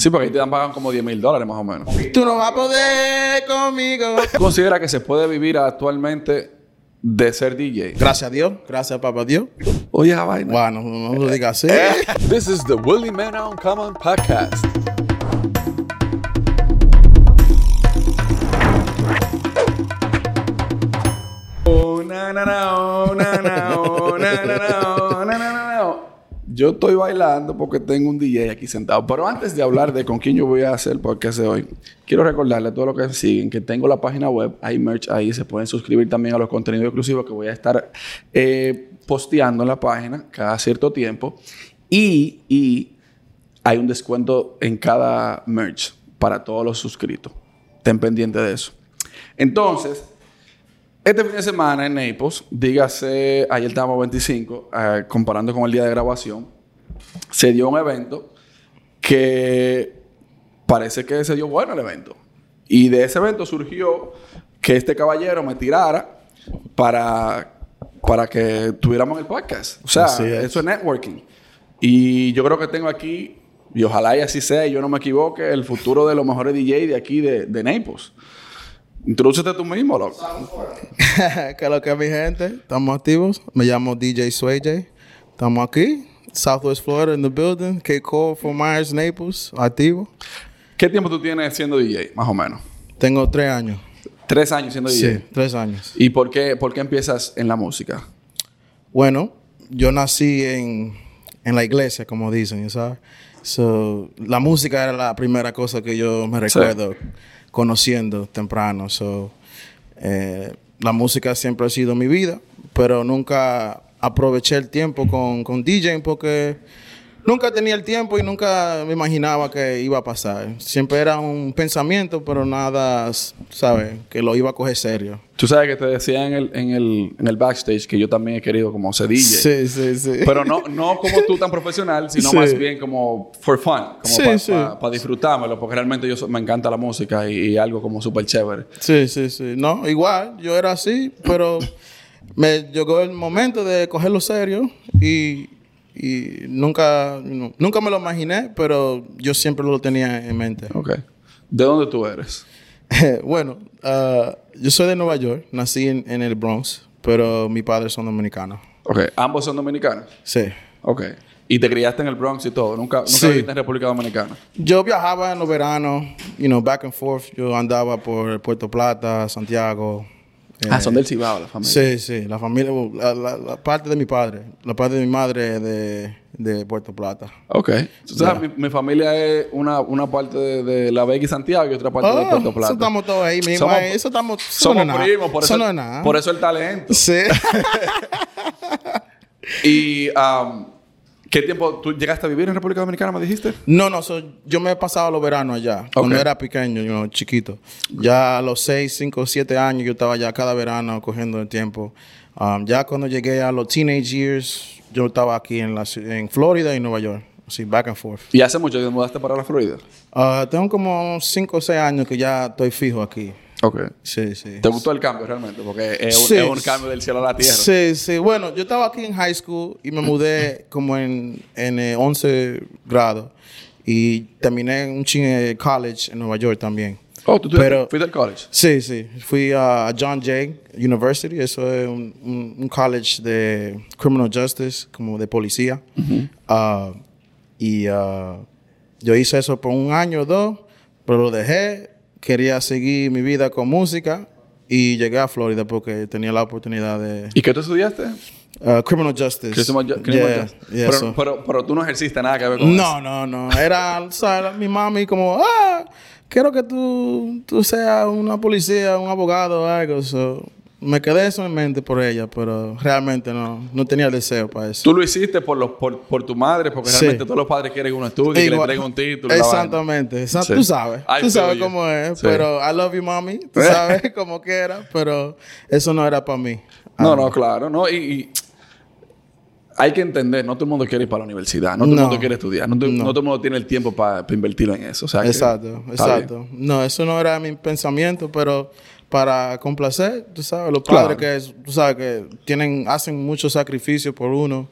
Sí, porque ahí te dan pagan como 10 mil dólares más o menos. Tú no vas a poder conmigo. ¿Tú consideras que se puede vivir actualmente de ser DJ? Gracias a Dios, gracias a papá Dios. Oye, vaina. Bueno, no lo digas así. This is the Willie Man Uncommon Podcast. Yo estoy bailando porque tengo un DJ aquí sentado. Pero antes de hablar de con quién yo voy a hacer el podcast de hoy, quiero recordarle a todos los que siguen que tengo la página web, hay merch ahí, se pueden suscribir también a los contenidos exclusivos que voy a estar eh, posteando en la página cada cierto tiempo. Y, y hay un descuento en cada merch para todos los suscritos. Estén pendientes de eso. Entonces, este fin de semana en Naples, dígase, ayer estábamos 25, eh, comparando con el día de grabación, se dio un evento que parece que se dio bueno el evento. Y de ese evento surgió que este caballero me tirara para, para que tuviéramos el podcast. O sea, es. eso es networking. Y yo creo que tengo aquí, y ojalá y así sea, y yo no me equivoque, el futuro de los mejores DJ de aquí de, de Naples. Introdúcete tú mismo, loco. ¿Qué es lo que es mi gente? Estamos activos. Me llamo DJ Sway J. Estamos aquí. Southwest Florida in the building. K. Cole, Fort Myers, Naples. Activo. ¿Qué tiempo tú tienes siendo DJ, más o menos? Tengo tres años. Tres años siendo DJ. Sí, tres años. ¿Y por qué, por qué empiezas en la música? Bueno, yo nací en, en la iglesia, como dicen, ¿sabes? So, la música era la primera cosa que yo me recuerdo conociendo temprano. So, eh, la música siempre ha sido mi vida, pero nunca aproveché el tiempo con, con DJing porque nunca tenía el tiempo y nunca me imaginaba que iba a pasar. Siempre era un pensamiento, pero nada, ¿sabes? Que lo iba a coger serio. Tú sabes que te decía en el, en el, en el backstage que yo también he querido como ser DJ. Sí, sí, sí. Pero no, no como tú tan profesional, sino Sí. más bien como for fun. Como Sí, para sí. disfrutármelo. Porque realmente yo so- me encanta la música y, y algo como súper chévere. Sí, sí, sí. No, igual, yo era así, pero me llegó el momento de cogerlo serio y, y nunca, no, nunca me lo imaginé, pero yo siempre lo tenía en mente. Ok. ¿De dónde tú eres? bueno, ah, yo soy de Nueva York, nací en, en el Bronx, pero mis padres son dominicanos. Ok. ¿Ambos son dominicanos? Sí. Ok. ¿Y te criaste en el Bronx y todo? ¿Nunca, nunca Sí. viviste en República Dominicana? Yo viajaba en los veranos, you know, back and forth. Yo andaba por Puerto Plata, Santiago. Ah, eh, son del Cibao, la familia. Sí, sí, la familia, la, la- la parte de mi padre, la parte de mi madre es de, de Puerto Plata. Ok. Sabes, mi, mi familia es una, una parte de, de La Vega y Santiago y otra parte de Oh, Puerto Plata. Eso estamos todos ahí mismo. Somos- eso estamos, Somos no primos, por eso, no es nada. por eso el talento. Sí. Y, um, ¿qué tiempo tú llegaste a vivir en República Dominicana, me dijiste? no, no, so, yo me he pasado los veranos allá, cuando era pequeño, know, chiquito. Ya a los 6, 5, 7 años yo estaba ya cada verano cogiendo el tiempo. Um, ya cuando llegué a los teenage years, yo estaba aquí en, la, en Florida y Nueva York. Así, back and forth. ¿Y hace mucho que te mudaste para la Florida? Ah, tengo como 5 o 6 años que ya estoy fijo aquí. Ok. Sí, sí. ¿Te gustó el cambio realmente? Porque es un, Sí. es un cambio del cielo a la tierra. Sí, sí. Bueno, yo estaba aquí en high school y me mudé como en, en eh, 11 grado. Y terminé un ching de college en Nueva York también. Oh, ¿tú, tú Pero- fuiste al college? Sí, sí. Fui a John Jay University. Eso es un, un- un college de criminal justice, como de policía. Ah, y ah, yo hice eso por un año o dos, pero lo dejé. Quería seguir mi vida con música y llegué a Florida porque tenía la oportunidad de ¿Y qué tú estudiaste? uh, criminal justice. Criminal ju- criminal Yeah, justice. yeah, pero, so- pero, pero tú no ejerciste nada que ver con eso. no, no, no. Era, ¿sabes? Mi mami como, ah, quiero que tú, tú seas una policía, un abogado o algo. So, me quedé eso en mente por ella, pero realmente no, no tenía el deseo para eso. Tú lo hiciste por, los, por, por tu madre, porque Sí. realmente todos los padres quieren que uno estudie, que le Igual- un título. Exactamente. Exa- Sí. Tú sabes. I tú sabes you. cómo es. Sí. Pero I love you, mami. Tú sabes como quiera. Pero eso no era para mí. No, Ah, no, claro. No, y, y hay que entender, no todo el mundo quiere ir para la universidad, no todo el No. mundo quiere estudiar, no, to- No. no todo el mundo tiene el tiempo para invertirlo en eso. O sea, que Exacto, bien. exacto. No, eso no era mi pensamiento, pero para complacer, tú sabes, los Claro. padres que, tú sabes, que tienen, hacen mucho sacrificio por uno.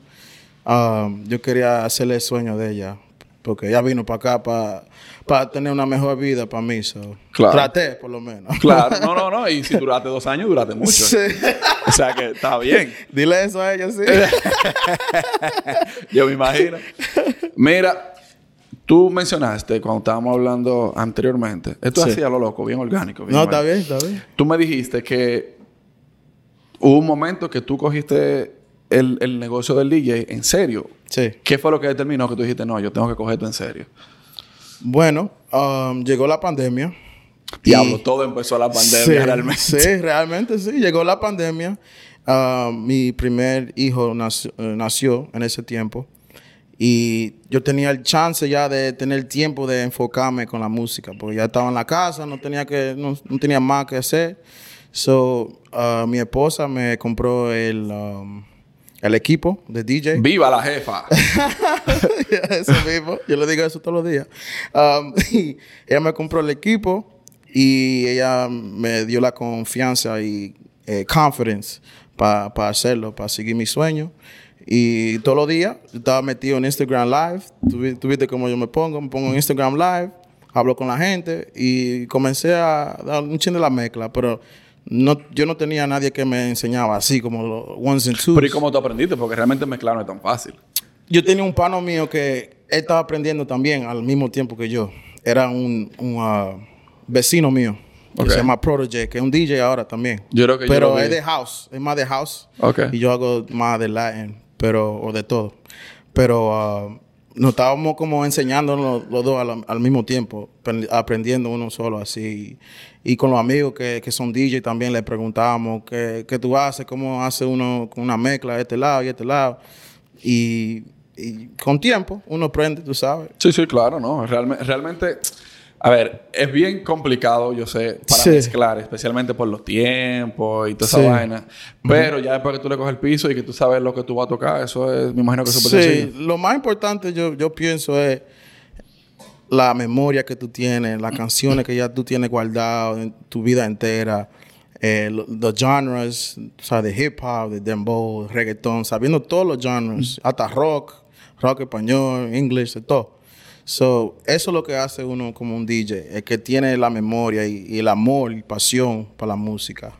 um, yo quería hacerle el sueño de ella. porque ella vino para acá para para tener una mejor vida para mí. So. Claro. Traté, por lo menos. Claro, no, no, no. Y si duraste dos años, duraste mucho. Sí. O sea que está bien. Dile eso a ella, sí. Yo me imagino. Mira, tú mencionaste cuando estábamos hablando anteriormente, esto Sí. así a lo loco, bien orgánico. bien no, está bien, está bien. Tú me dijiste que hubo un momento que tú cogiste el, el negocio del DJ en serio. Sí. ¿Qué fue lo que determinó que tú dijiste, no, yo tengo que coger esto en serio? Bueno, um, llegó la pandemia. Diablo, Y- todo empezó la pandemia sí, realmente. Sí, realmente sí. Llegó la pandemia. Ah, mi primer hijo nació, eh, nació en ese tiempo. Y yo tenía el chance ya de tener tiempo de enfocarme con la música. Porque ya estaba en la casa, no tenía, que, no, no tenía más que hacer. So, ah, mi esposa me compró el, um, el equipo de DJ. ¡Viva la jefa! eso mismo. Yo le digo eso todos los días. Um, y ella me compró el equipo y ella me dio la confianza y eh, confidence para hacerlo, para seguir mi sueño. Y todos los días yo estaba metido en Instagram Live. Tú, vi- tú viste cómo yo me pongo. Me pongo en Instagram Live, hablo con la gente y comencé a dar un chin de la mezcla, pero no, yo no tenía a nadie que me enseñaba así como los ones and twos. Pero ¿y cómo tú aprendiste? Porque realmente mezclar no es tan fácil. Yo tenía un pano mío que él estaba aprendiendo también al mismo tiempo que yo. Era un, un, ah, vecino mío que se llama Protege, que es un DJ ahora también. Yo creo que yo Pero es de house, es más de house. Ok. Y yo hago más de Latin, pero, o de todo. Pero ah, nos estábamos como enseñando los, dos al, mismo tiempo, apren- aprendiendo uno solo así. Y con los amigos que, que son DJ también le preguntábamos qué, qué tú haces, cómo hace uno con una mezcla de este lado y este lado. Y, con tiempo uno aprende, tú sabes. Sí, sí, claro, ¿no? Realmente, a ver, es bien complicado, yo sé, para Sí. mezclar, especialmente por los tiempos y toda esa Sí. vaina. Pero ya después que tú le coges el piso y que tú sabes lo que tú vas a tocar, eso es, me imagino que es súper Sí, sencillo. lo más importante yo, yo pienso es la memoria que tú tienes, las canciones que ya tú tienes guardado en tu vida entera, eh, lo- los genres, o sea, de hip hop, de dembow, reggaetón, sabiendo todos los genres, hasta rock, rock español, inglés, de todo. So, eso es lo que hace uno como un DJ, el que tiene la memoria y, y el amor y pasión para la música.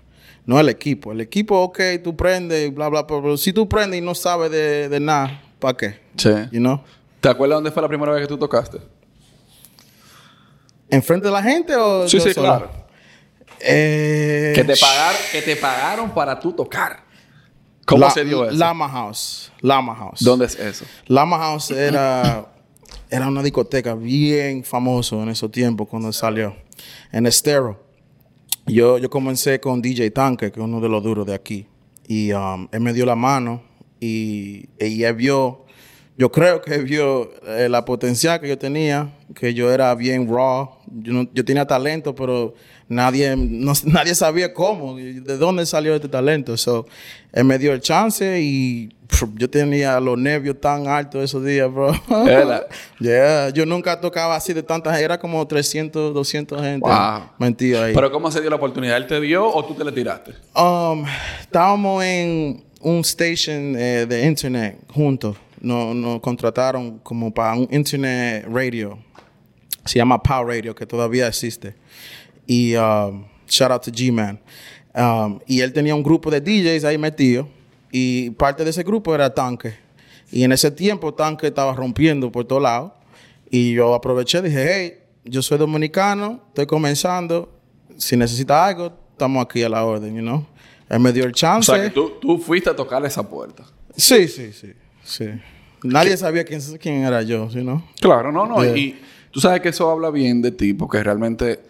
No el equipo. El equipo, ok, tú prendes y bla, bla, bla, pero si tú prendes y no sabes de, de nada, ¿para qué? Sí. You know? ¿Te acuerdas dónde fue la primera vez que tú tocaste? ¿Enfrente de la gente o Sí, sí, solo? claro. Eh, Que te, pagar, que te pagaron para tú tocar. ¿Cómo La- se dio eso? Lama House. Lama House. ¿Dónde es eso? Lama House era, era una discoteca bien famoso en esos tiempos cuando salió. En Estero. Yo, yo comencé con DJ Tanque, que es uno de los duros de aquí. Y um, él me dio la mano y, y él vio, yo creo que vio eh, la potencial que yo tenía, que yo era bien raw. Yo, no- yo tenía talento, pero nadie, no- nadie sabía cómo, de dónde salió este talento. So, él me dio el chance y yo tenía los nervios tan altos esos días, bro. Yeah, yo nunca tocaba así de tanta gente, era como 300, 200 gente. Wow. Mentira ahí. ¿Pero cómo se dio la oportunidad? ¿Él te dio o tú te le tiraste? Um, estábamos en un station eh, de internet juntos. Nos, nos contrataron como para un internet radio. Se llama Power Radio, que todavía existe. Y um, shout out to G-Man. Um, y él tenía un grupo de DJs ahí metido. Y parte de ese grupo era Tanque. Y en ese tiempo Tanque estaba rompiendo por todos lados. Y yo aproveché y dije, hey, yo soy dominicano, estoy comenzando. Si necesita algo, estamos aquí a la orden, you know. Él me dio el O chance. sea, que tú, tú fuiste a tocar esa puerta. Sí, sí, sí, sí. Nadie sabía quién, quién era yo, ¿sí, no? Claro, no, no. Yeah. Y tú sabes que eso habla bien de ti, porque realmente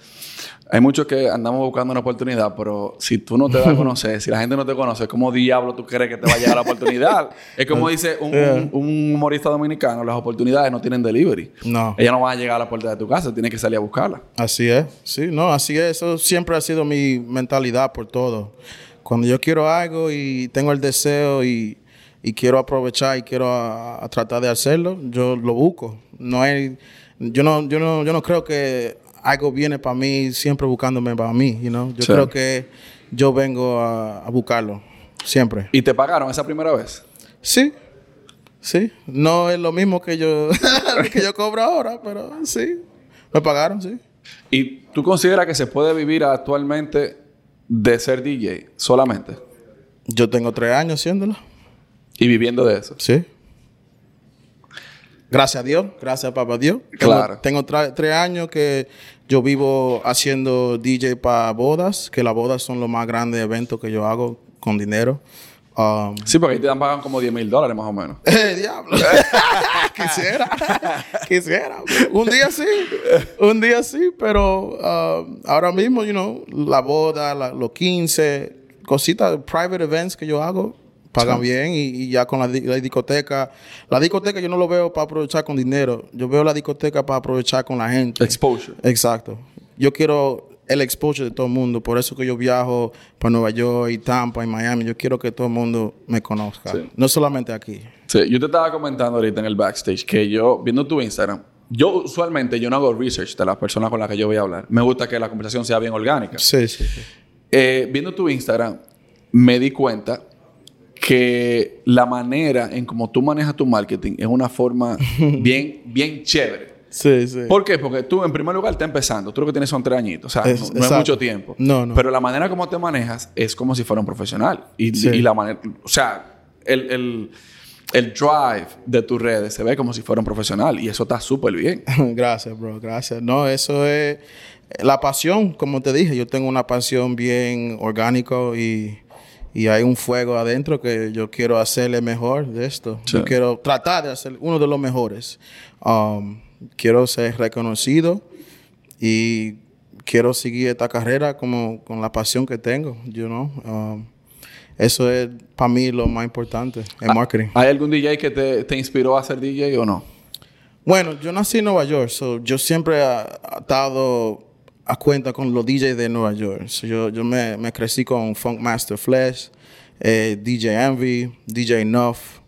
hay muchos que andamos buscando una oportunidad, pero si tú no te das a conocer, si la gente no te conoce, ¿cómo diablo tú crees que te va a llegar la oportunidad? es como dice un, Yeah. un- un humorista dominicano, las oportunidades no tienen delivery. No. Ellas no van a llegar a la puerta de tu casa, tienes que salir a buscarla. Así es, sí, no, así es. Eso siempre ha sido mi mentalidad por todo. Cuando yo quiero algo y tengo el deseo y, y quiero aprovechar y quiero a- a tratar de hacerlo, yo lo busco. No hay, yo no, yo no, yo no creo que algo viene para mí siempre buscándome para mí, you know? Yo Sí. creo que yo vengo a, a buscarlo siempre. ¿Y te pagaron esa primera vez? Sí, Sí. No es lo mismo que yo, que yo cobro ahora, pero sí. Me pagaron, sí. ¿Y tú consideras que se puede vivir actualmente de ser DJ solamente? Yo tengo tres años haciéndolo. ¿Y viviendo de eso? Sí. Gracias a Dios, gracias a papá Dios. Claro. Tengo, tres años que yo vivo haciendo DJ para bodas, que las bodas son los más grandes eventos que yo hago con dinero. Um, Sí, porque ahí te dan pagan como 10 mil dólares más o menos. ¡Eh, diablo! quisiera, quisiera. Un día sí, un día sí, pero uh, ahora mismo, you know, la boda, la- los 15, cositas, private events que yo hago, pagan bien y, y ya con la, di- la discoteca. La discoteca yo no lo veo para aprovechar con dinero, yo veo la discoteca para aprovechar con la gente. Exposure. Exacto. Yo quiero el exposure de todo el mundo, por eso que yo viajo para Nueva York y Tampa y Miami. Yo quiero que todo el mundo me conozca, Sí. no solamente aquí. Sí, yo te estaba comentando ahorita en el backstage que yo, viendo tu Instagram, yo usualmente yo no hago research de las personas con las que yo voy a hablar. Me gusta que la conversación sea bien orgánica. Sí, sí, sí. Eh, viendo tu Instagram, me di cuenta que la manera en cómo tú manejas tu marketing es una forma bien, bien chévere. Sí, sí. ¿Por qué? Porque tú, en primer lugar, estás empezando. Tú lo que tienes son tres añitos. O sea, Es- no, no es mucho tiempo. No, no. Pero la manera como te manejas es como si fuera un profesional. Y, Sí. y la manera... O sea, el, el, el drive de tus redes se ve como si fuera un profesional. Y eso está súper bien. gracias, bro, gracias. No, eso es la pasión, como te dije, yo tengo una pasión bien orgánico y, y hay un fuego adentro que yo quiero hacerle mejor de esto. Sí. Yo quiero tratar de hacer uno de los mejores. Um, quiero ser reconocido y quiero seguir esta carrera como con la pasión que tengo, you know. Um, eso es para mí lo más importante, el marketing. ¿Hay algún DJ que te, te inspiró a ser DJ o no? Bueno, yo nací en Nueva York, so yo siempre he estado a cuenta con los DJs de Nueva York. So yo yo me, me crecí con Funk Master Flash, eh, DJ Envy, DJ Nuff.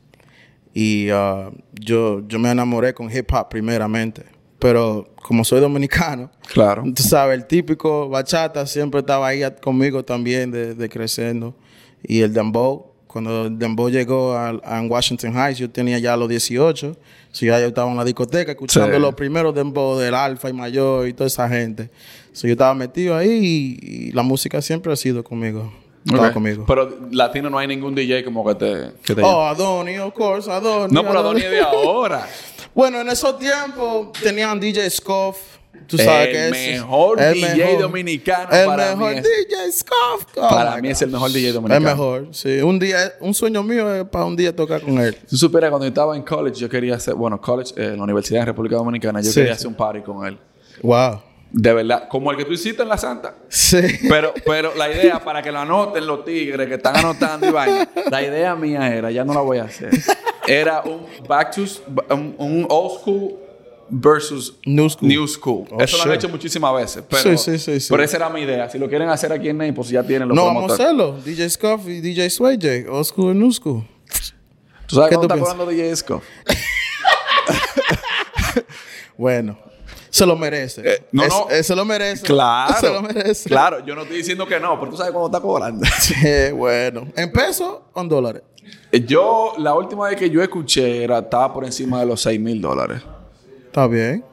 Y uh, yo, yo me enamoré con hip hop primeramente. Pero como soy dominicano, Claro. tú sabes, el típico bachata siempre estaba ahí conmigo también de, de creciendo. Y el dembow, cuando el dembow llegó a, a Washington Heights, yo tenía ya los 18. So ya yo estaba en la discoteca escuchando Sí. los primeros dembow del Alfa y Mayor y toda esa gente. So yo estaba metido ahí y, y la música siempre ha sido conmigo. Pero latino no hay ningún DJ como que te... Que te oh, Adoni, of course, Adoni. no, pero Donnie es de ahora. Bueno, en esos tiempos tenían DJ Scoff. Tú sabes El que es mejor el DJ mejor. dominicano El para mejor mí es- DJ Scoff. Oh para mí God. es el mejor DJ El dominicano. mejor, sí. Un día, un sueño mío es para un día tocar con él. Tú supieras, cuando yo estaba en college, yo quería hacer... Bueno, college, eh, en la Universidad de República Dominicana, yo Sí, quería sí. hacer un party con él. Wow. De verdad. Como el que tú hiciste en La Santa. Sí. Pero, pero la idea, para que lo anoten los tigres que están anotando y vaina, la idea mía era, ya no la voy a hacer, era un back to, un, un old school versus New school. New school. Oh, Eso lo han hecho muchísimas veces. Pero, Sí, sí, sí, sí. pero esa era mi idea. Si lo quieren hacer aquí en Naples, pues ya tienen los No, vamos a hacerlo. DJ Scoff y DJ Sway J. Old school y new school. ¿Tú sabes ¿Qué cuándo tú está cobrando DJ Esco? Bueno. Se lo merece. Eh, no, Es- no. eh, se lo merece. Claro. Se lo merece. Claro, yo no estoy diciendo que no, pero tú sabes cuándo está cobrando. Sí, bueno. ¿En pesos o en dólares? Yo, la última vez que yo escuché era, estaba por encima de los 6 mil dólares. Está bien.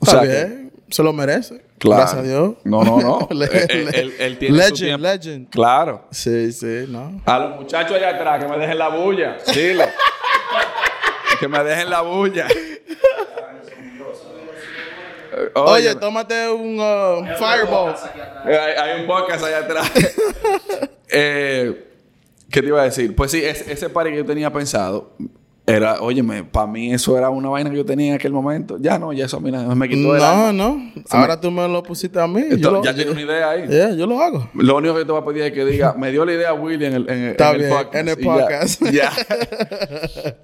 O Está sea que- bien. Se lo merece. Claro. Gracias a Dios. No, no, no. Le- Él- él- le- él- él tiene su legend, tiempo. legend. Claro. Sí, sí, no. A los muchachos allá atrás que me dejen la bulla. Dile. que me dejen la bulla. Eh, Oye, Oye, tómate un uh, fireball. hay, hay un podcast allá atrás. eh, ¿Qué te iba a decir? Pues sí, ese, ese party que yo tenía pensado era, óyeme, para mí eso era una vaina que yo tenía en aquel momento. Ya no, ya eso a mí me quitó el No, alma. no. Ahora tú me lo pusiste a mí. Yo lo, ya tienes una idea ahí. Yeah, yo lo hago. Lo único que te voy a pedir es que diga, me dio la idea Willy en el, en, Está en bien, el podcast. en el ya. podcast. Ya.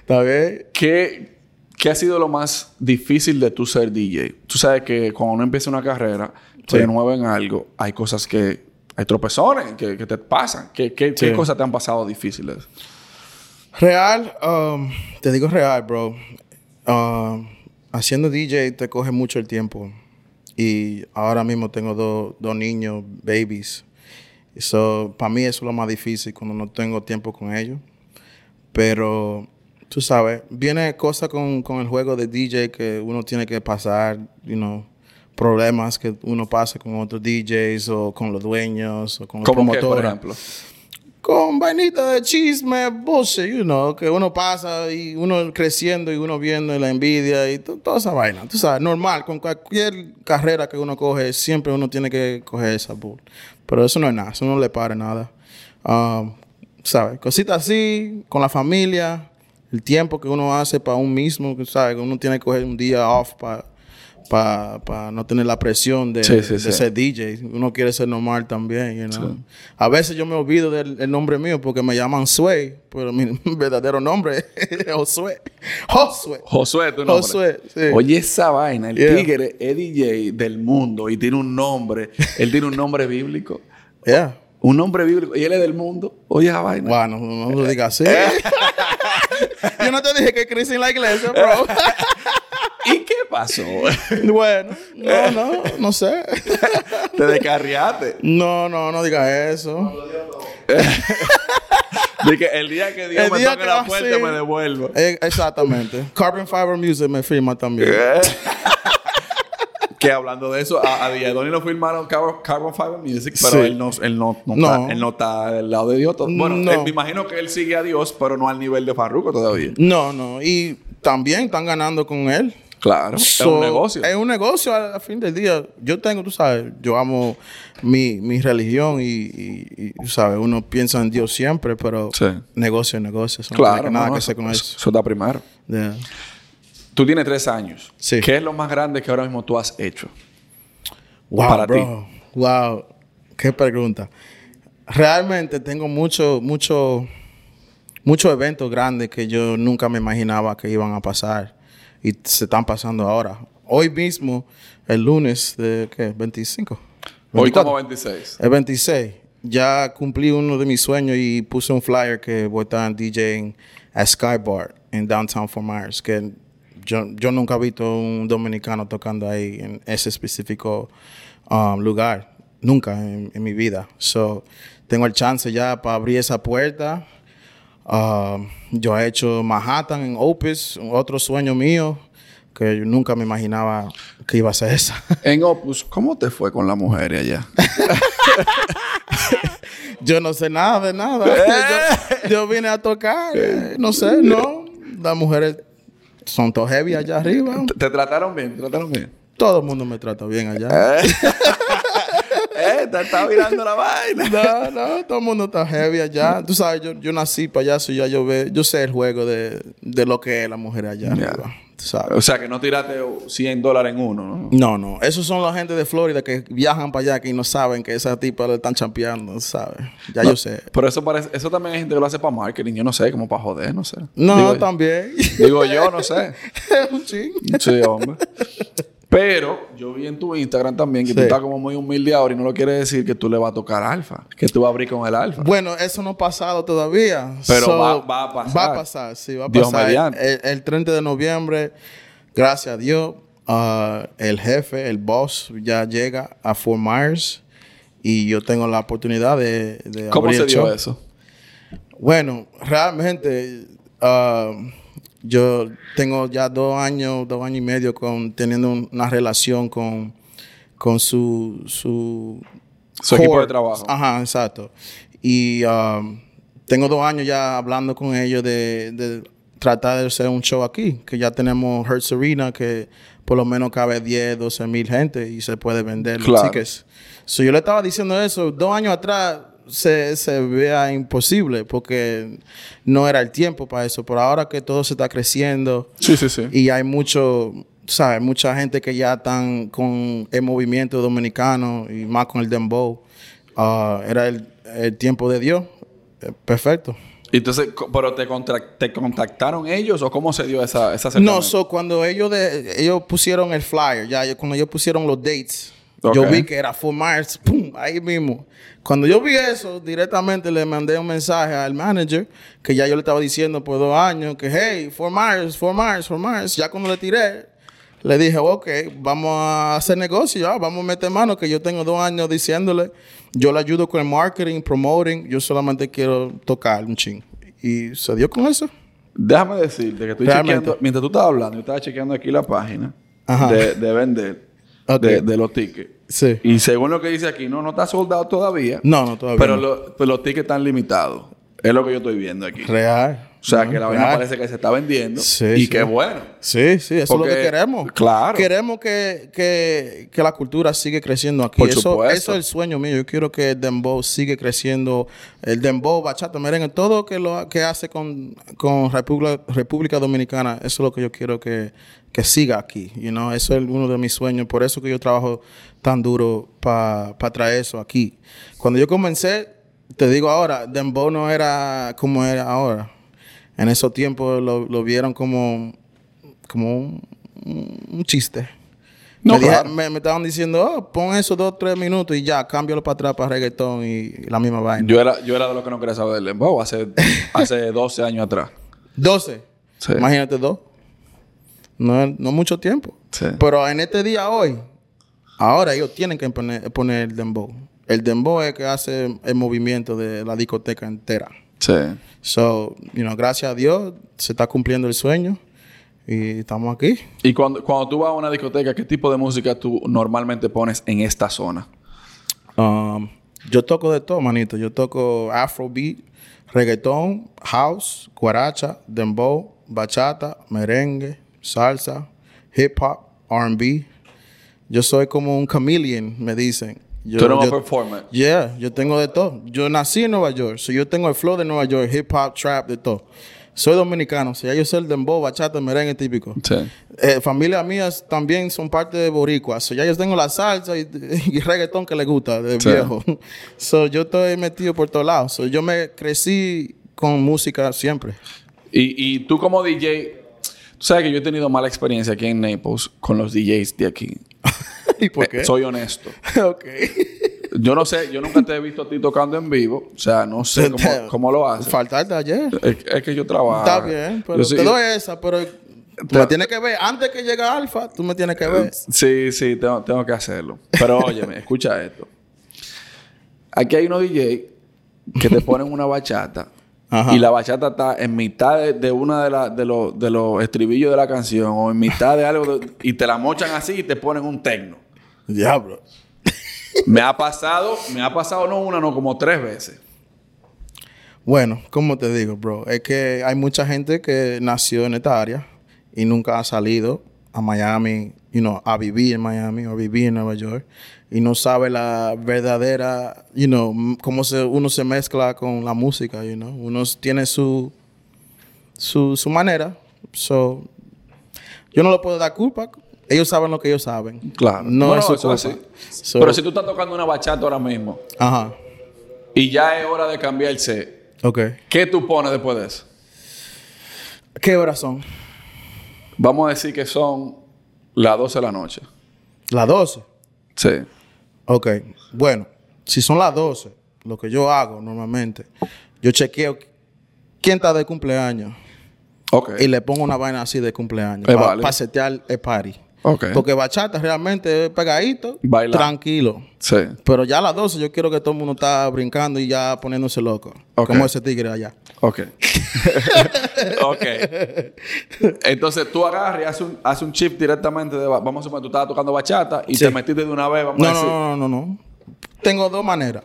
¿Está bien? ¿Qué, qué ha sido lo más difícil de tu ser DJ? Tú sabes que cuando uno empieza una carrera, Sí. te nuevo en algo, hay cosas que... Hay tropezones que, que te pasan. ¿Qué, qué, qué Sí. cosas te han pasado difíciles? Real, um, te digo real, bro. Um, haciendo DJ te coge mucho el tiempo. Y ahora mismo tengo dos dos niños, babies. So, para mí eso es lo más difícil cuando no tengo tiempo con ellos. Pero tú sabes, viene cosa con, con el juego de DJ que uno tiene que pasar, you know, problemas que uno pasa con otros DJs o con los dueños o con los ¿Cómo que, por promotores. ejemplo? Con vainita de chisme, bullshit, you know, que uno pasa y uno creciendo y uno viendo la envidia y to- toda esa vaina. Tú sabes, normal, con cualquier carrera que uno coge, siempre uno tiene que coger esa bull. Pero eso no es nada, eso no le para nada. Um, ¿Sabes? Cositas así, con la familia, el tiempo que uno hace para uno mismo, ¿sabes? Uno tiene que coger un día off para para no tener la presión de, Sí, sí, de sí. ser DJ. Uno quiere ser normal también, you know. A veces yo me olvido del el nombre mío porque me llaman Sway, pero mi verdadero nombre es Josué. Josué. Josué, tu nombre. Josué. Oye, esa vaina. El Yeah. tigre es DJ del mundo y tiene un nombre. Él tiene un nombre bíblico. Yeah. Un nombre bíblico. Y él es del mundo. Oye, esa vaina. Bueno, no lo digas así. yo no te dije que crecí en la iglesia, bro. ¿Y qué pasó? bueno, no, no, no sé. Te descarriaste. No, no, no digas eso. De que el día que Dios El me día toque que la puerta me devuelvo. Eh, exactamente. Carbon Fiber Music me firma también. que hablando de eso, a, a Diadoni lo firmaron Carbon, Carbon Fiber Music, pero Sí. él, no, él, no, no No. Está, él no está al lado de Dios. Bueno, No. él- me imagino que él sigue a Dios, pero no al nivel de Farruko todavía. No, no. Y también están ganando con él. Claro. es un negocio. Es un negocio al, fin del día. Yo tengo, tú sabes, yo amo mi, mi religión y, y- sabes, uno piensa en Dios siempre, pero Sí. negocio es negocio. Eso no claro. tiene que nada no, que eso, hacer con eso. eso está primero. Yeah. Tú tienes tres años. Sí. ¿Qué es lo más grande que ahora mismo tú has hecho? Wow, Para bro. Wow. Qué pregunta. Realmente tengo mucho, mucho, muchos eventos grandes que yo nunca me imaginaba que iban a pasar y se están pasando ahora. Hoy mismo, el lunes de ¿qué? 25. Hoy 24. estamos 26. El 26. Ya cumplí uno de mis sueños y puse un flyer que voy a estar DJing a Sky Bar en Downtown Fort Myers. Que yo, yo nunca he visto un dominicano tocando ahí en ese específico um, lugar. Nunca en, en mi vida. So, tengo el chance ya para abrir esa puerta. Um, yo he hecho Manhattan en Opus, otro sueño mío que yo nunca me imaginaba que iba a ser esa. En Opus, ¿cómo te fue con la mujer allá? Yo no sé nada de nada. yo, yo vine a tocar. eh, no sé, no. Las mujeres son todo heavy allá arriba. ¿Te, te trataron bien? ¿Te trataron bien? Todo el mundo me trata bien allá. está mirando la vaina. No, no, todo el mundo está heavy allá. Tú sabes, yo, yo nací para allá, so ya yo ve, yo sé el juego de, de lo que es la mujer allá. Tú sabes. O sea, que no tiraste 100 dólares en uno, ¿no? No, no. Esos son la gente de Florida que viajan para allá que no saben que esa tipa le están champeando, ¿sabes? Ya yo sé. Pero eso parece, eso también hay gente que lo hace para marketing, yo no sé, como para joder, no sé. No, digo, también. digo yo, no sé. Un ching. Sí, hombre. Pero yo vi en tu Instagram también que tú estás como muy humilde ahora y no lo quiere decir que tú le vas a tocar alfa, que tú vas a abrir con el alfa. Bueno, eso no ha pasado todavía. Pero So, va- va a pasar. Va a pasar, sí, va a Dios pasar. mediante. El, el 30 de noviembre, gracias a Dios, ah, el jefe, el boss, ya llega a Fort Myers y yo tengo la oportunidad de, de ¿Cómo abrir se el dio show. eso? Bueno, realmente ah, yo tengo ya dos años, dos años y medio con teniendo un- una relación con, con su, su, Su equipo de trabajo. Ajá, exacto. Y um, tengo dos años ya hablando con ellos de, de tratar de hacer un show aquí, que ya tenemos Hertz Arena, que por lo menos cabe 10, 12 mil gente y se puede vender los Claro. tickets. So, yo le estaba diciendo eso, dos años atrás se, se vea imposible porque no era el tiempo para eso, pero ahora que todo se está creciendo Sí, sí, sí. y hay mucho, ¿sabes? Mucha gente que ya están con el movimiento dominicano y más con el dembow. Ah, era el, el tiempo de Dios. Eh, Perfecto. Entonces, ¿pero te, contra- te contactaron ellos o cómo se dio esa, esa No, so cuando ellos de, ellos pusieron el flyer, ya yo- cuando ellos pusieron los dates, Yo vi que era Fort Myers, pum, ahí mismo. Cuando yo vi eso, directamente le mandé un mensaje al manager que ya yo le estaba diciendo por dos años que hey, Fort Myers, Fort Myers, Fort Myers. Ya cuando le tiré, le dije, ok, vamos a hacer negocio, ya, vamos a meter mano, que yo tengo dos años diciéndole, yo le ayudo con el marketing, promoting, yo solamente quiero tocar un ching. Y se dio con eso. Déjame decirte que estoy Realmente. chequeando, mientras tú estabas hablando, yo estaba chequeando aquí la página Ajá. de, de vender De, de los tickets. Sí. Y según lo que dice aquí, no, no está soldado todavía. No, no, todavía Pero, no. lo- pero los tickets están limitados. Es lo que yo estoy viendo aquí. Real. O sea, No, que la vaina real. parece que se está vendiendo. Sí, y sí. qué bueno. Sí, sí, eso Porque- es lo que queremos. claro. Queremos que, que, que la cultura sigue creciendo aquí. Por eso, supuesto. eso es el sueño mío. Yo quiero que el dembow sigue creciendo. El dembow, bachata, merengue, todo que lo que hace con, con República, República Dominicana, eso es lo que yo quiero que, que siga aquí. You know? Eso es uno de mis sueños. Por eso que yo trabajo tan duro para traer eso aquí. Cuando yo comencé, te digo ahora, dembow no era como era ahora. En esos tiempos lo, lo vieron como, como un, un chiste. No, me, dije- claro. me- me estaban diciendo, oh, pon esos dos, tres minutos y ya, cámbialo para atrás para reggaetón y, la misma vaina. Yo era, yo era de los que no quería saber del dembow hace, hace 12 años atrás. 12. Sí. Imagínate dos. No, no mucho tiempo. Sí. Pero en este día hoy, ahora ellos tienen que poner, poner el dembow. El dembow es que hace el movimiento de la discoteca entera. Sí. So, you know, gracias a Dios se está cumpliendo el sueño y estamos aquí. Y cuando, cuando tú vas a una discoteca, ¿qué tipo de música tú normalmente pones en esta zona? Um, yo toco de todo, manito. Yo toco afrobeat, reggaetón, house, guaracha, dembow, bachata, merengue, salsa, hip hop, R&B. Yo soy como un chameleon, me dicen. Yo, tú eres performer. Yeah, yo tengo de todo. Yo nací en Nueva York, so yo tengo el flow de Nueva York, hip hop, trap, de todo. Soy dominicano, o sea, yo soy el dembow, bachata, merengue típico. Sí. Eh, familias mías también son parte de Boricua. So, ya yo tengo la salsa y, y reggaetón que le gusta de Sí. viejo. So, yo estoy metido por todos lados. So, yo me crecí con música siempre. Y, y tú como DJ, tú sabes que yo he tenido mala experiencia aquí en Naples con los DJs de aquí. ¿Y por Eh, soy honesto. ok. Yo no sé, yo nunca te he visto a ti tocando en vivo. O sea, no sé cómo, cómo lo haces. Faltarte ayer. Es, es que yo trabajo. Está bien, pero Yo sí- te doy esa, pero tú me tienes que ver. Antes que llegue Alfa, tú me tienes que ver. Sí, sí, tengo, tengo que hacerlo. Pero óyeme, escucha esto. Aquí hay unos DJ que te ponen una bachata Ajá. y la bachata está en mitad de, de una de, la- de, los, de los estribillos de la canción o en mitad de algo y te la mochan así y te ponen un tecno. Diablo. Me ha pasado, me ha pasado no una, no como tres veces. Bueno, como te digo, bro, es que hay mucha gente que nació en esta área y nunca ha salido a Miami, you know, a vivir en Miami o a vivir en Nueva York y no sabe la verdadera, you know, cómo se, uno se mezcla con la música, you know. Uno tiene su, su, su manera. So, yo no le puedo dar culpa. Ellos saben lo que ellos saben. Claro. No Bueno, es su eso así. So- Pero si tú estás tocando una bachata ahora mismo Ajá. y ya es hora de cambiarse, Ok. ¿qué tú pones después de eso? ¿Qué horas son? Vamos a decir que son las 12 de la noche. Las 12. Sí. Ok, bueno, si son las 12, lo que yo hago normalmente, yo chequeo quién está de cumpleaños Ok. y le pongo una vaina así de cumpleaños Es para válido. setear el party. Ok. Porque bachata realmente es pegadito, Baila. tranquilo. Sí. Pero ya a las 12 yo quiero que todo el mundo está brincando y ya poniéndose loco. Ok. Como ese tigre allá. Ok. ok. Entonces tú agarras y haces un, haces un chip directamente de... Vamos a suponer, tú estabas tocando bachata y Sí. te metiste de una vez, vamos a No, no, decir... no, no, no, no. Tengo dos maneras.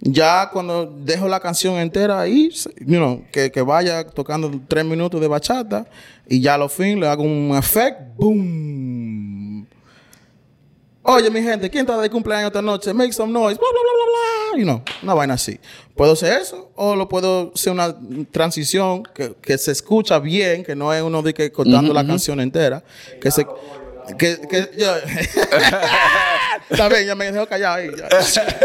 Ya cuando dejo la canción entera ahí, you know, que, que vaya tocando tres minutos de bachata y ya a los fin le hago un efecto, boom. Oye, mi gente, ¿quién está de cumpleaños esta noche? Make some noise, bla, bla, bla, bla, bla. You know, una vaina así. Puedo hacer eso o lo puedo hacer una transición que, que se escucha bien, que no es uno de que cortando la canción entera, que se... Que, que, yo- Está bien, ya me dejó callado ahí. ya.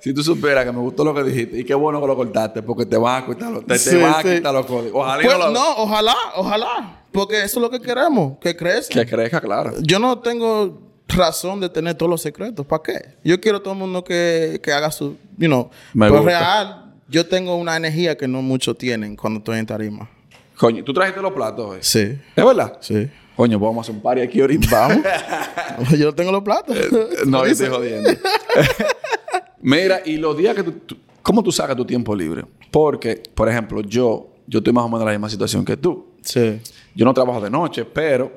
Si tú supieras que me gustó lo que dijiste y qué bueno que lo cortaste porque te van a quitar los, te, te Sí, van a sí. quitar los códigos. Ojalá Pues, no lo- no, ojalá, ojalá. Porque eso es lo que queremos, que crezca. Que crezca, claro. Yo no tengo razón de tener todos los secretos. ¿Para qué? Yo quiero todo el mundo que, que haga su, you know. Me pero gusta. real, yo tengo una energía que no muchos tienen cuando estoy en tarima. Coño, ¿tú trajiste los platos hoy? Sí, ¿Es verdad? sí. Coño, pues vamos a hacer un party aquí ahorita. Vamos. yo tengo los platos. No, yo estoy jodiendo. Mira, y los días que tú, tú- ¿Cómo tú sacas tu tiempo libre? Porque, por ejemplo, yo, yo estoy más o menos en la misma situación que tú. Sí. Yo no trabajo de noche, pero,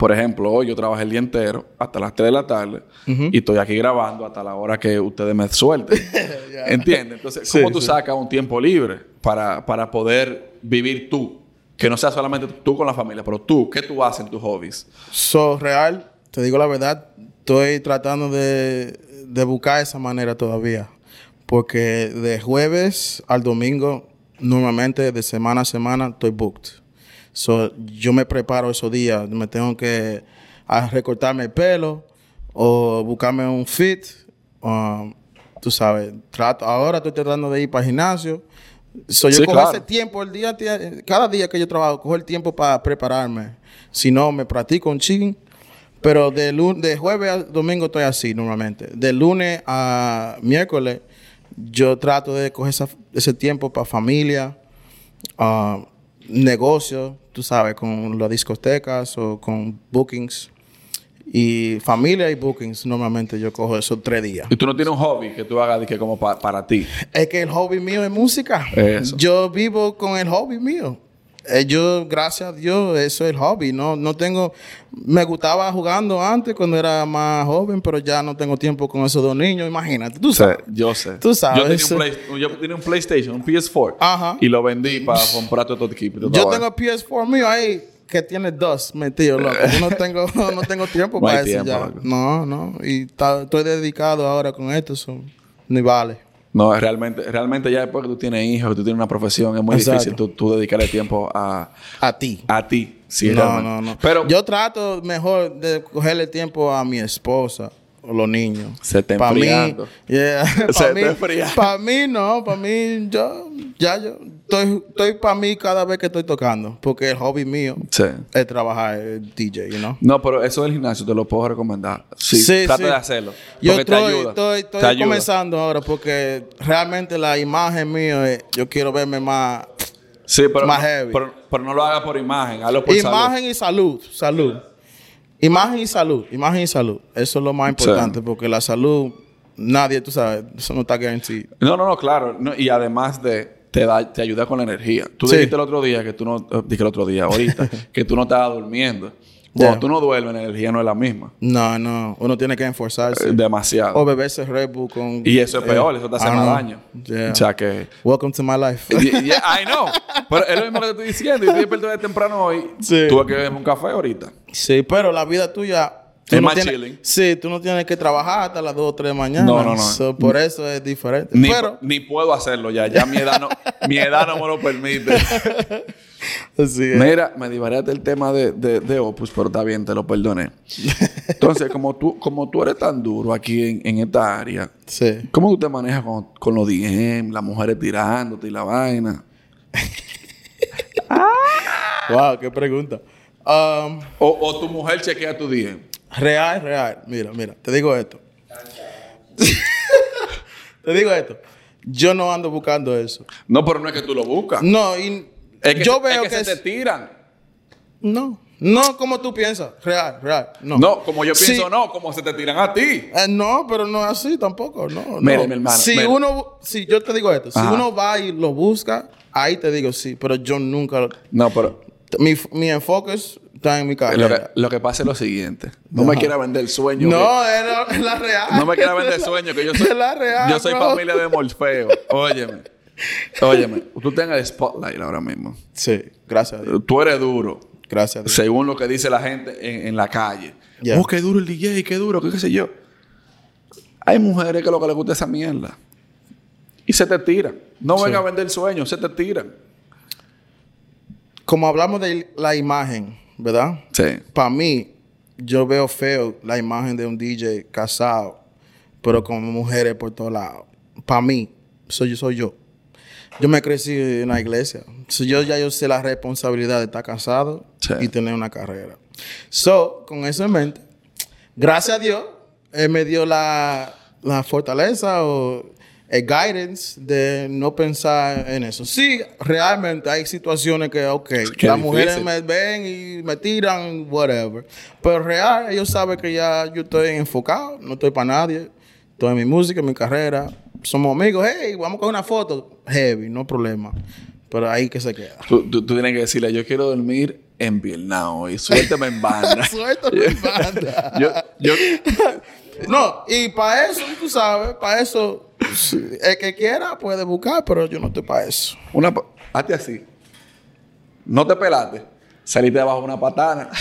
por ejemplo, hoy yo trabajé el día entero hasta las 3 de la tarde y estoy aquí grabando hasta la hora que ustedes me suelten. ¿Entiendes? Entonces, Sí, ¿cómo tú sí. sacas un tiempo libre para, para poder vivir tú? Que no sea solamente tú con la familia, pero tú, ¿qué tú haces en tus hobbies? So, real, te digo la verdad, estoy tratando de, de buscar esa manera todavía. Porque de jueves al domingo, normalmente de semana a semana, estoy booked. So, yo me preparo esos días. Me tengo que a recortarme el pelo o buscarme un fit. um, tú sabes, trato, ahora estoy tratando de ir para el gimnasio. So, yo Sí, cojo claro. ese tiempo, el día, cada día que yo trabajo, cojo el tiempo para prepararme. Si no, me practico un ching. Pero de, de jueves a domingo estoy así normalmente. De lunes a miércoles, yo trato de coger esa- ese tiempo para familia, ah, negocios, tú sabes, con las discotecas o con bookings. Y familia y bookings, normalmente yo cojo esos tres días. Y tú no tienes un hobby que tú hagas que como pa- para ti. Es que el hobby mío es música. Eso. Yo vivo con el hobby mío. Eh, yo, gracias a Dios, eso es el hobby. No, no tengo. Me gustaba jugando antes cuando era más joven, pero ya no tengo tiempo con esos dos niños. Imagínate, tú sabes. yo sé. Tú sabes. Yo tenía, un Play- yo tenía un PlayStation, un PS4. Ajá. Y lo vendí para comprar todo el equipo. y toda Yo tengo PS4 mío ahí que tiene dos metido, loco. Yo no tengo, no tengo tiempo No para eso tiempo, ya. loco. No, no. Y ta- estoy dedicado ahora con esto, so, ni vale. No, realmente, realmente ya después que tú tienes hijos, tú tienes una profesión, es muy Exacto. difícil tú, tú dedicarle tiempo a, A ti. a ti. Sí, no, realmente. no, no. Pero yo trato mejor de cogerle tiempo a mi esposa los niños. Se está Pa' mí, yeah, Se para mí, enfriando. para mí no, para mí yo ya yo estoy estoy para mí cada vez que estoy tocando, porque el hobby mío Sí. es trabajar el DJ, you know. No, pero eso del gimnasio te lo puedo recomendar. Sí, Sí, trata sí. de hacerlo. Yo te estoy, ayuda. estoy, Te estoy ayuda. comenzando ahora porque realmente la imagen mía, es- yo quiero verme más Sí, pero, más no, heavy. pero, pero no lo hagas por imagen, hazlo por salud. imagen y salud, salud. Imagen y salud, imagen y salud. Eso es lo más importante porque la salud, nadie, tú sabes, eso no está guaranteed. No, no, no, claro. No, y además de, te, da, te ayuda con la energía. Tú Sí. dijiste el otro día que tú no, eh, dije el otro día, ahorita, que tú no estabas durmiendo. Cuando Yeah. tú no duermes, la energía no es la misma. No, no, uno tiene que esforzarse. Eh, Demasiado. o beberse Red Bull con... y eso es peor, eh, eso te hace más daño. Yeah. O sea que... Welcome to my life. Yeah, I know. Pero es lo mismo que te estoy diciendo. Y estoy despierto de temprano hoy. Sí. Tuve que beberme un café ahorita. sí, pero la vida tuya... tú Es no más tienes- chilling. Sí, tú no tienes que trabajar hasta las 2 o 3 de mañana. No, no, no. So, por eso es diferente. Ni, pero... ni puedo hacerlo ya. Ya mi edad no, mi edad no me lo permite. Así es. Mira, me divariaste el tema de, de, de Opus, pero está bien, te lo perdoné. Entonces, como tú, como tú eres tan duro aquí en, en esta área, Sí. ¿cómo tú te manejas con, con los DM, las mujeres tirándote y la vaina? Wow, qué pregunta. Um, O, o tu mujer chequea tu DM. Real, real. Mira, mira, te digo esto. te digo esto. Yo no ando buscando eso. No, pero no es que tú lo buscas. No, y Es que, yo es veo que, que, se es- te tiran. no, no como tú piensas. Real, real. No, No, como yo Sí. pienso, no, como se te tiran a ti. Eh, no, pero no es así tampoco. No, Mire, no. mi hermano, Si mire. uno, si yo te digo esto, si uno va y lo busca, ahí te digo sí, pero yo nunca. No, pero Mi, mi enfoque está en mi lo que, lo que pasa es lo siguiente. No me quiera vender el sueño. No, que- es la, es la real. no me quiera vender el sueño, que yo soy, Es la real, yo soy bro. familia de Morfeo. Óyeme. Óyeme. Tú tengas el spotlight ahora mismo. Sí, gracias a Dios. Tú eres duro. Gracias a Dios. Según lo que dice la gente en, en la calle. Ya. Oh, qué duro el DJ, qué duro, qué, qué sé yo. Hay mujeres que lo que les gusta es esa mierda. Y se te tiran. No Sí. vengan a vender sueños, se te tiran. Como hablamos de la imagen, ¿verdad? Sí. Para mí, yo veo feo la imagen de un DJ casado, pero con mujeres por todos lados. Para mí, soy yo, soy yo. Yo me crecí en la iglesia. So, yo ya yo sé la responsabilidad de estar casado Sí. y tener una carrera. So, con eso en mente, gracias a Dios, Él me dio la, la fortaleza o el guidance de no pensar en eso. Sí, realmente hay situaciones que, ok, Qué las mujeres me ven y me tiran, whatever. Pero real, ellos saben que ya yo estoy enfocado, no estoy para nadie. Estoy en mi música, en mi carrera. Somos amigos, hey, vamos a coger una foto. Heavy, no problema. Pero ahí que se queda. Tú, tú- tú tienes que decirle, yo quiero dormir en hoy. Suéltame en banda. Suéltame en banda. yo, yo, No, y para eso, tú sabes, para eso, el que quiera puede buscar, pero yo no estoy para eso. una, hazte así. No te pelaste. Saliste debajo de una patana.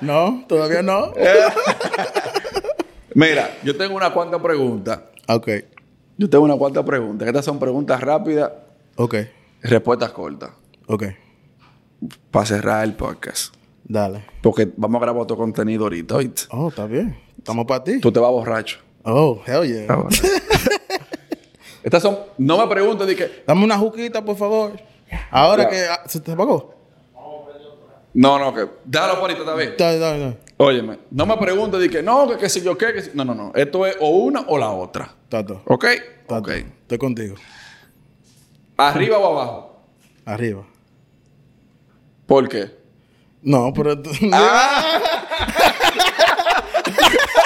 No, todavía no. Mira, yo tengo una cuanta preguntas. Ok, Yo tengo una cuanta preguntas. Estas son preguntas rápidas, ok, respuestas cortas. ok. Para cerrar el podcast. Dale. Porque vamos a grabar otro contenido ahorita. ¿oíste? Oh, está bien. Estamos para ti. Tú te vas borracho. Oh, hell yeah. Ah, bueno. Estas son. No me preguntes de que. Dame una juquita, por favor. Ahora que ah, se te apagó. No, no, que. Déjalo por ahorita, está bien. Dale, dale, dale. Óyeme, no me preguntes de que no, que qué sé yo qué. que si- No, no, no. Esto es o una o la otra. Tato. ¿Ok? Tato. Ok. Estoy contigo. ¿Arriba o abajo? Arriba. ¿Por qué? No, pero... Ah.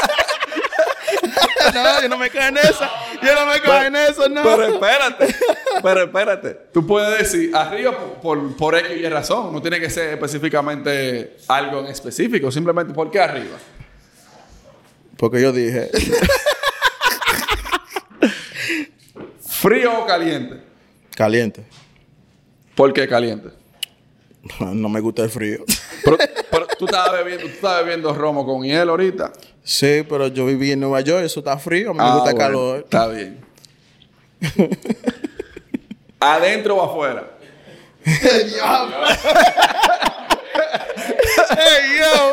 no, yo no me cae en esa. Yo no me cae en eso, no. Pero espérate, pero espérate. Tú puedes decir arriba por, por, por X y razón. No tiene que ser específicamente algo en específico. Simplemente, ¿por qué arriba? Porque yo dije... ¿Frío o caliente? Caliente. ¿Por qué caliente? No me gusta el frío. Pero tú estabas bebiendo, tú estabas bebiendo romo con hielo ahorita. Sí, pero yo viví en Nueva York, eso está frío, me Ah, gusta el bueno, calor. Está bien. ¿Adentro o afuera? ¡Ey, yo!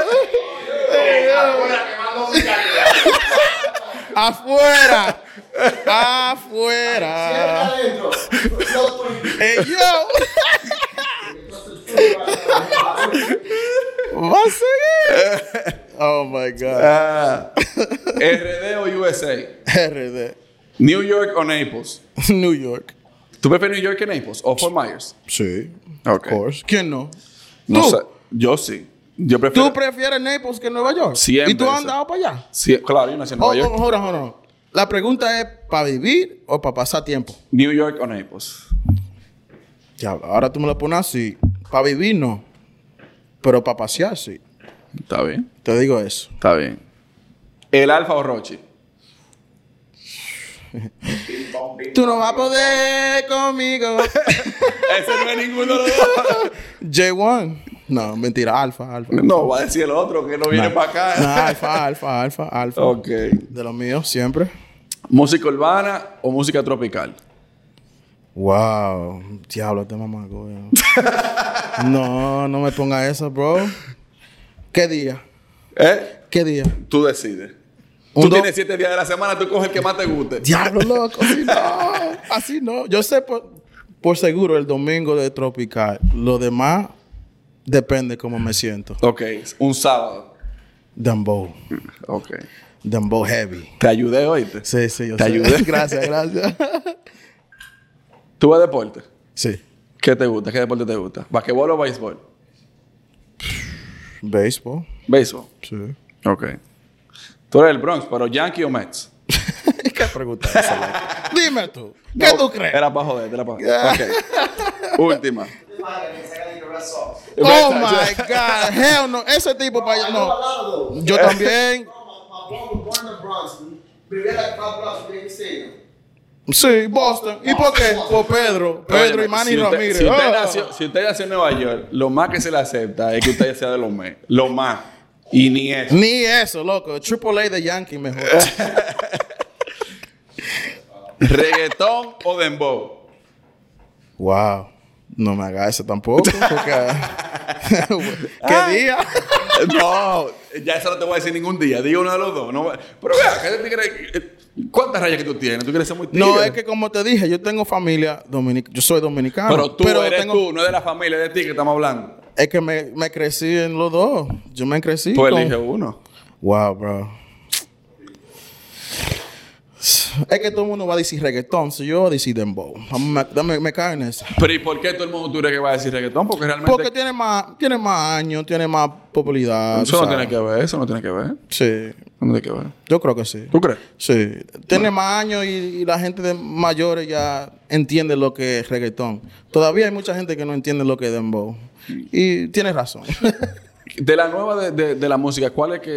¡Afuera! ¡Afuera! ¡Ey, yo! ¿Va a seguir? Oh, my God. Ah, ¿RD o USA? RD. ¿New York o Naples? New York. ¿Tú prefieres New York que Naples o Fort Myers? Sí. Of course. ¿Quién no? No ¿Tú? sé. Yo sí. Yo prefiero... ¿Tú prefieres Naples que Nueva York? Cien ¿Y tú has andado para allá? Sí, claro, yo nací en Oh, Nueva York. oh, on. La pregunta es, ¿para vivir o para pasar tiempo? New York o Naples. Diablo, ahora tú me lo pones así. Para vivir no. Pero para pasear sí. Está bien, Te digo eso. está bien. ¿El Alfa o Rochi? Tú no vas a poder conmigo. Ese no es ninguno de los dos. J1. No, mentira. Alfa, alfa. No, va a decir el otro que no viene para acá. No, alfa, alfa, alfa, alfa. Ok. De los míos, siempre. ¿Música urbana o música tropical? Wow. Diablo, te mamá, No, no me ponga eso, bro. ¿Qué día? ¿Eh? ¿Qué día? Tú decides. Tú tienes siete días de la semana, tú coges el que más te guste. Diablo, loco, así no. Así no. Yo sé por, por seguro el domingo de Tropical. Lo demás depende cómo me siento. Ok, un sábado. Dembow. Ok. Dembow heavy. Te ayudé, oíste. Sí, sí, yo Te sé. ayudé. gracias, gracias. ¿Tú ves deporte? sí. ¿Qué te gusta? ¿Qué deporte te gusta? ¿Basquetbol o béisbol? Béisbol. Béisbol. Sí. Ok. Tú eres el Bronx, pero Yankee o Mets? ¿Qué pregunta es esa? Dime tú. ¿Qué No, tú crees? Era para joder, era para joder. Ok. Última. Oh my God. Hell no. Ese tipo para allá. No. Yo también. Sí, Boston. ¿Y por qué? Por Pedro. Pedro y Manny si usted- Ramírez. Si usted, Ah. nació, si usted nació en Nueva York, lo más que se le acepta es que usted sea de los Mets. Lo más. Y ni eso. Ni eso, loco. Triple A de Yankee mejor. ¿Reggaetón o dembow? wow. No me haga eso tampoco. Porque... ¿Qué Ah. día? No, ya eso no te voy a decir ningún día. Diga uno de los dos. No, pero vea, ¿qué tigre- eh, ¿cuántas rayas que tú tienes? ¿Tú quieres ser muy tigre? No, es que como te dije, yo tengo familia dominicana. Yo soy dominicano. Pero tú eres tengo- tú, no es de la familia de ti que estamos hablando. Es que me, me crecí en los dos. Yo me crecí. Tú con- eliges uno. Wow, bro. Es que todo el mundo va a decir reggaetón, so yo voy a decir dembow. Me, me, me cae en eso. Pero ¿y por qué todo el mundo tú crees que va a decir reggaetón? Porque realmente... Porque tiene más, tiene más años, tiene más popularidad. Eso no tiene que ver, eso no tiene que ver. Sí, No tiene que ver. yo creo que sí. ¿Tú crees? Sí, tiene más años y, y la gente de mayores ya entiende lo que es reggaetón. Todavía hay mucha gente que no entiende lo que es dembow. Y tienes razón. De la nueva de, de- de la música, ¿cuál es que...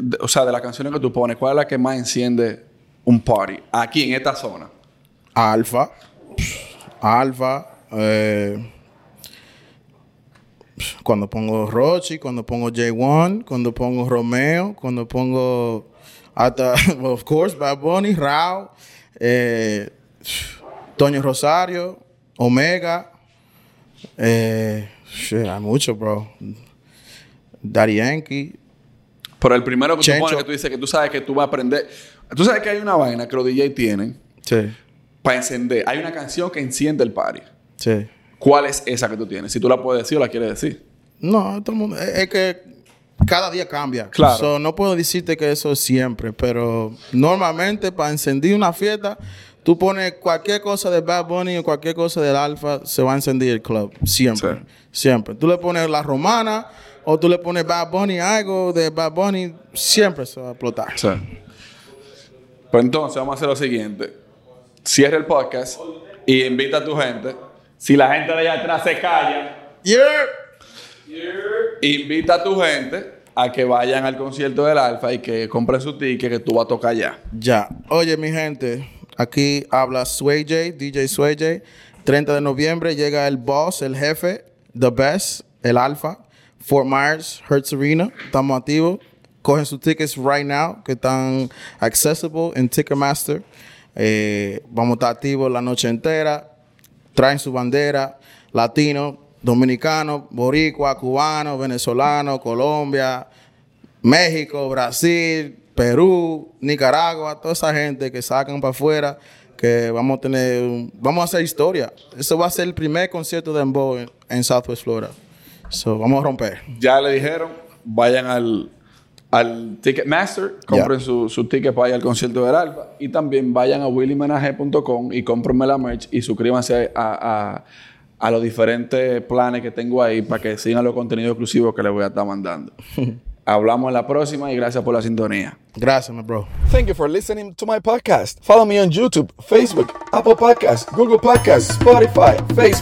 de- o sea, de las canciones que tú pones, ¿cuál es la que más enciende un party? Aquí, en esta zona. Alfa, Alfa, eh, cuando pongo Rochi, cuando pongo J1, cuando pongo Romeo, cuando pongo hasta, well, of course, Bad Bunny, Rao, eh, Toño Rosario, Omega, eh, shit, hay mucho, bro. Daddy Yankee, Pero el primero que tú pones, que tú dices que tú sabes que tú vas a aprender... Tú sabes que hay una vaina que los DJ tienen sí, para encender. Hay una canción que enciende el party. sí. ¿Cuál es esa que tú tienes? Si tú la puedes decir o la quieres decir. No, todo el mundo. Es, que cada día cambia. Claro. So, no puedo decirte que eso es siempre, pero normalmente para encender una fiesta, tú pones cualquier cosa de Bad Bunny o cualquier cosa del Alfa, se va a encender el club. Siempre. Sí. Siempre. Tú le pones la romana o tú le pones Bad Bunny, algo de Bad Bunny, siempre se va a explotar. Sí. Pues entonces vamos a hacer lo siguiente. Cierra el podcast y invita a tu gente. Si la gente de allá atrás se calla, Yeah. invita a tu gente a que vayan al concierto del Alfa y que compren su ticket que tú vas a tocar allá. Ya. Oye, mi gente, aquí habla Sway J, DJ Sway J. 30 de noviembre llega el boss, el jefe, The Best, el Alfa, Fort Myers, Hertz Arena. Estamos activos. Cogen sus tickets right now, que están accessible en Ticketmaster. Eh, vamos a estar activos la noche entera. Traen su bandera, latino, dominicano, boricua, cubano, venezolano, Colombia, México, Brasil, Perú, Nicaragua, toda esa gente que sacan para afuera, que vamos a tener, vamos a hacer historia. Eso va a ser el primer concierto de Dembow en, en Southwest Florida. So, vamos a romper. Ya le dijeron, vayan al, al Ticketmaster, compren su, su ticket para ir al concierto del Alfa y también vayan a willymenaje.com y cómprenme la merch y suscríbanse a, a- a los diferentes planes que tengo ahí para que sigan los contenidos exclusivos que les voy a estar mandando. Hablamos en la próxima y gracias por la sintonía. Gracias, my bro. Thank you for listening to my podcast. Follow me on YouTube, Facebook, Apple Podcasts, Google Podcasts, Spotify, Facebook.